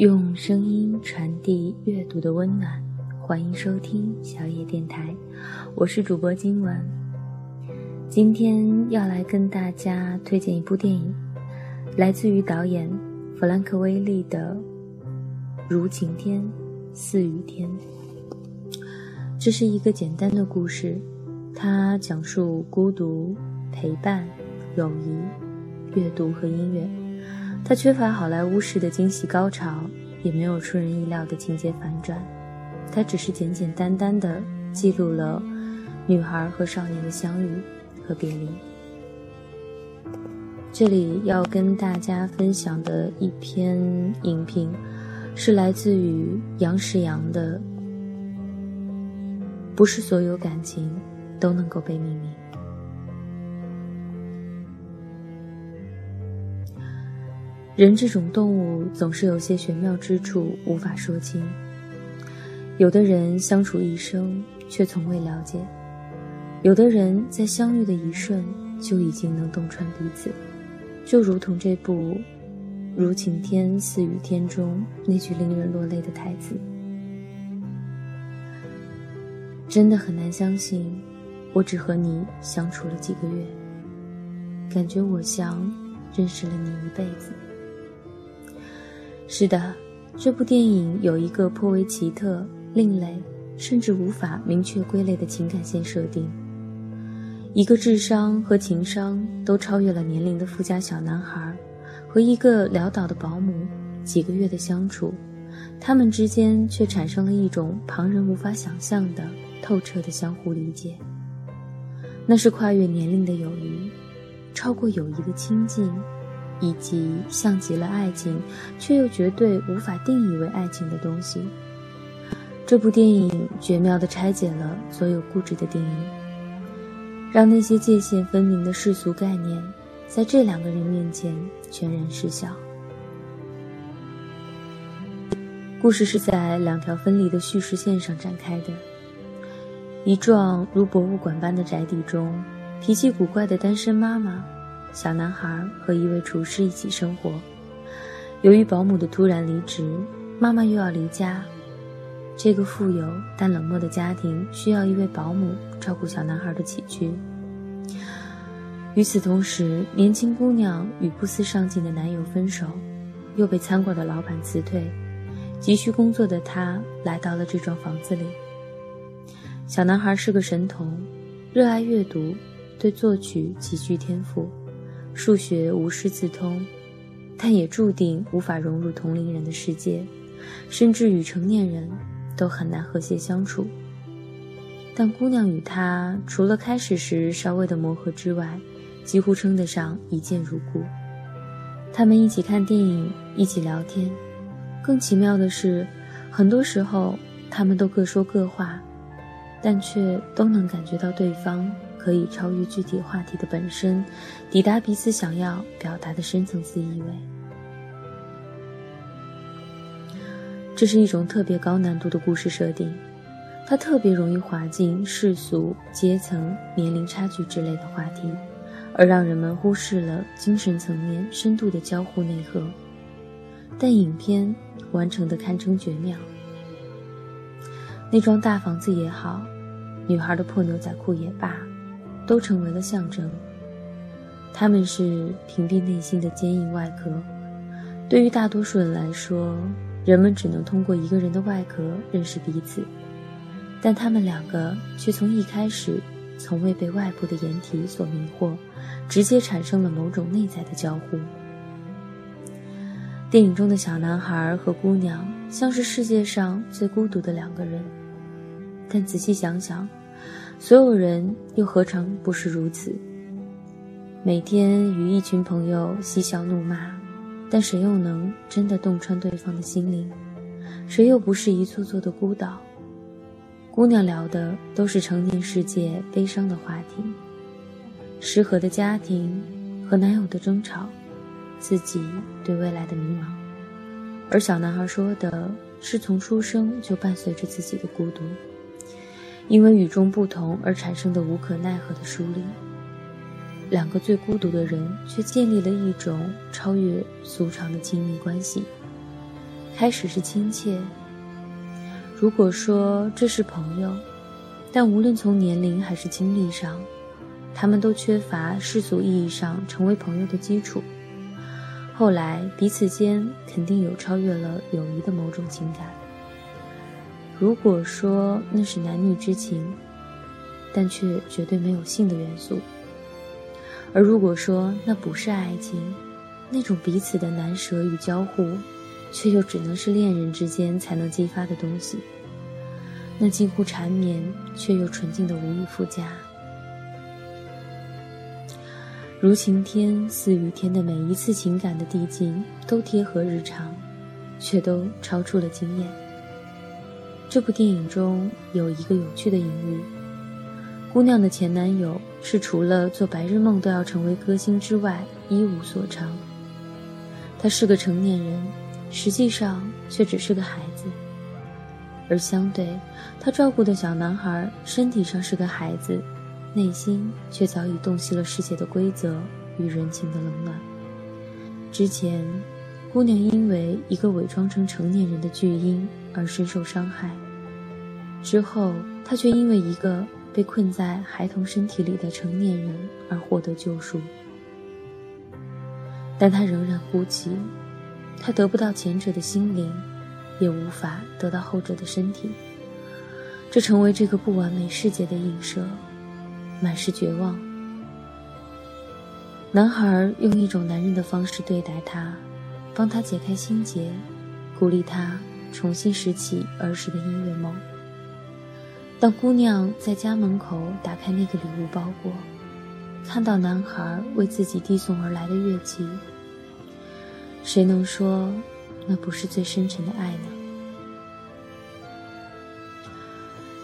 用声音传递阅读的温暖，欢迎收听小野电台，我是主播今晚。今天要来跟大家推荐一部电影，来自于导演弗兰克·威利的《如晴天，似雨天》。这是一个简单的故事，它讲述孤独、陪伴、友谊、阅读和音乐。它缺乏好莱坞式的惊喜高潮，也没有出人意料的情节反转，它只是简简单单的记录了女孩和少年的相遇和别离。这里要跟大家分享的一篇影评，是来自于杨世阳的《不是所有感情都能够被命名》。人这种动物总是有些玄妙之处，无法说清。有的人相处一生，却从未了解；有的人在相遇的一瞬，就已经能洞穿彼此。就如同这部《如晴天似雨天》中那句令人落泪的台词：“真的很难相信，我只和你相处了几个月，感觉我像认识了你一辈子。”是的，这部电影有一个颇为奇特、另类，甚至无法明确归类的情感线设定。一个智商和情商都超越了年龄的富家小男孩，和一个潦倒的保姆几个月的相处，他们之间却产生了一种旁人无法想象的透彻的相互理解。那是跨越年龄的友谊，超过友谊的亲近。以及像极了爱情，却又绝对无法定义为爱情的东西。这部电影绝妙地拆解了所有固执的定义，让那些界限分明的世俗概念，在这两个人面前全然失效。故事是在两条分离的叙事线上展开的。一幢如博物馆般的宅邸中，脾气古怪的单身妈妈。小男孩和一位厨师一起生活。由于保姆的突然离职，妈妈又要离家，这个富有但冷漠的家庭需要一位保姆照顾小男孩的起居。与此同时，年轻姑娘与不思上进的男友分手，又被餐馆的老板辞退，急需工作的她来到了这幢房子里。小男孩是个神童，热爱阅读，对作曲极具天赋。数学无师自通，但也注定无法融入同龄人的世界，甚至与成年人都很难和谐相处。但姑娘与他除了开始时稍微的磨合之外，几乎称得上一见如故。他们一起看电影，一起聊天，更奇妙的是，很多时候他们都各说各话，但却都能感觉到对方。可以超越具体话题的本身，抵达彼此想要表达的深层次意味。这是一种特别高难度的故事设定，它特别容易滑进世俗、阶层、年龄差距之类的话题，而让人们忽视了精神层面深度的交互内核。但影片完成的堪称绝妙。那幢大房子也好，女孩的破牛仔裤也罢。都成为了象征。他们是屏蔽内心的坚硬外壳。对于大多数人来说，人们只能通过一个人的外壳认识彼此，但他们两个却从一开始从未被外部的掩体所迷惑，直接产生了某种内在的交互。电影中的小男孩和姑娘像是世界上最孤独的两个人，但仔细想想。所有人又何尝不是如此？每天与一群朋友嬉笑怒骂，但谁又能真的洞穿对方的心灵？谁又不是一座座的孤岛？姑娘聊的都是成年世界悲伤的话题：失和的家庭和男友的争吵，自己对未来的迷茫；而小男孩说的是从出生就伴随着自己的孤独。因为与众不同而产生的无可奈何的疏离，两个最孤独的人却建立了一种超越俗常的亲密关系。开始是亲切。如果说这是朋友，但无论从年龄还是经历上，他们都缺乏世俗意义上成为朋友的基础。后来彼此间肯定有超越了友谊的某种情感。如果说那是男女之情，但却绝对没有性的元素；而如果说那不是爱情，那种彼此的难舍与交互，却又只能是恋人之间才能激发的东西，那近乎缠绵却又纯净的无以复加。如晴天似雨天的每一次情感的递进，都贴合日常，却都超出了经验。这部电影中有一个有趣的隐喻：姑娘的前男友是除了做白日梦都要成为歌星之外一无所长。他是个成年人，实际上却只是个孩子。而相对，他照顾的小男孩身体上是个孩子。内心却早已洞悉了世界的规则与人情的冷暖。之前，姑娘因为一个伪装成成年人的巨婴而深受伤害；之后，她却因为一个被困在孩童身体里的成年人而获得救赎。但她仍然孤寂，她得不到前者的心灵，也无法得到后者的身体，这成为这个不完美世界的映射。满是绝望。男孩用一种男人的方式对待她，帮他解开心结，鼓励他重新拾起儿时的音乐梦。当姑娘在家门口打开那个礼物包裹，看到男孩为自己递送而来的乐器，谁能说那不是最深沉的爱呢？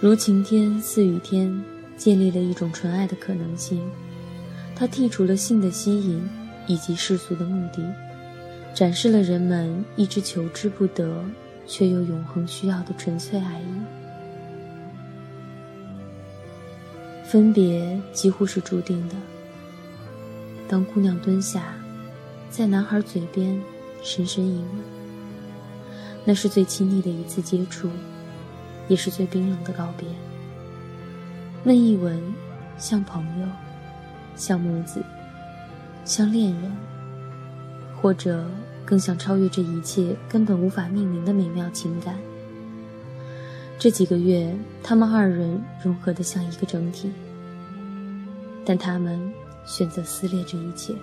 如晴天，似雨天。建立了一种纯爱的可能性，它剔除了性的吸引以及世俗的目的，展示了人们一直求之不得却又永恒需要的纯粹爱意。分别几乎是注定的。当姑娘蹲下，在男孩嘴边深深一吻，那是最亲密的一次接触，也是最冰冷的告别。那一吻，像朋友，像母子，像恋人，或者更想超越这一切根本无法命名的美妙情感。这几个月，他们二人融合得像一个整体，但他们选择撕裂这一切，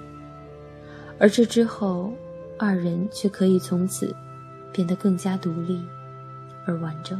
而这之后，二人却可以从此变得更加独立而完整。